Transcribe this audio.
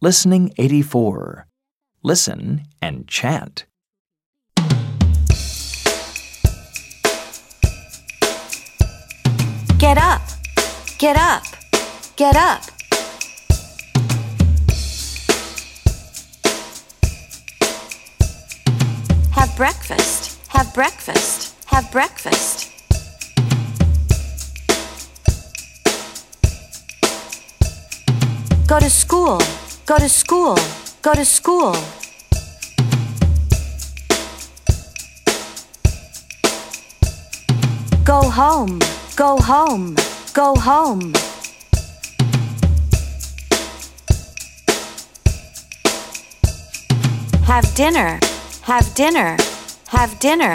Listening 84. Listen and chant. Get up. Get up. Get up. Have breakfast. Have breakfast. Have breakfast. Go to school. Go to school. Go to school. Go home. Go home. Go home. Have dinner. Have dinner. Have dinner.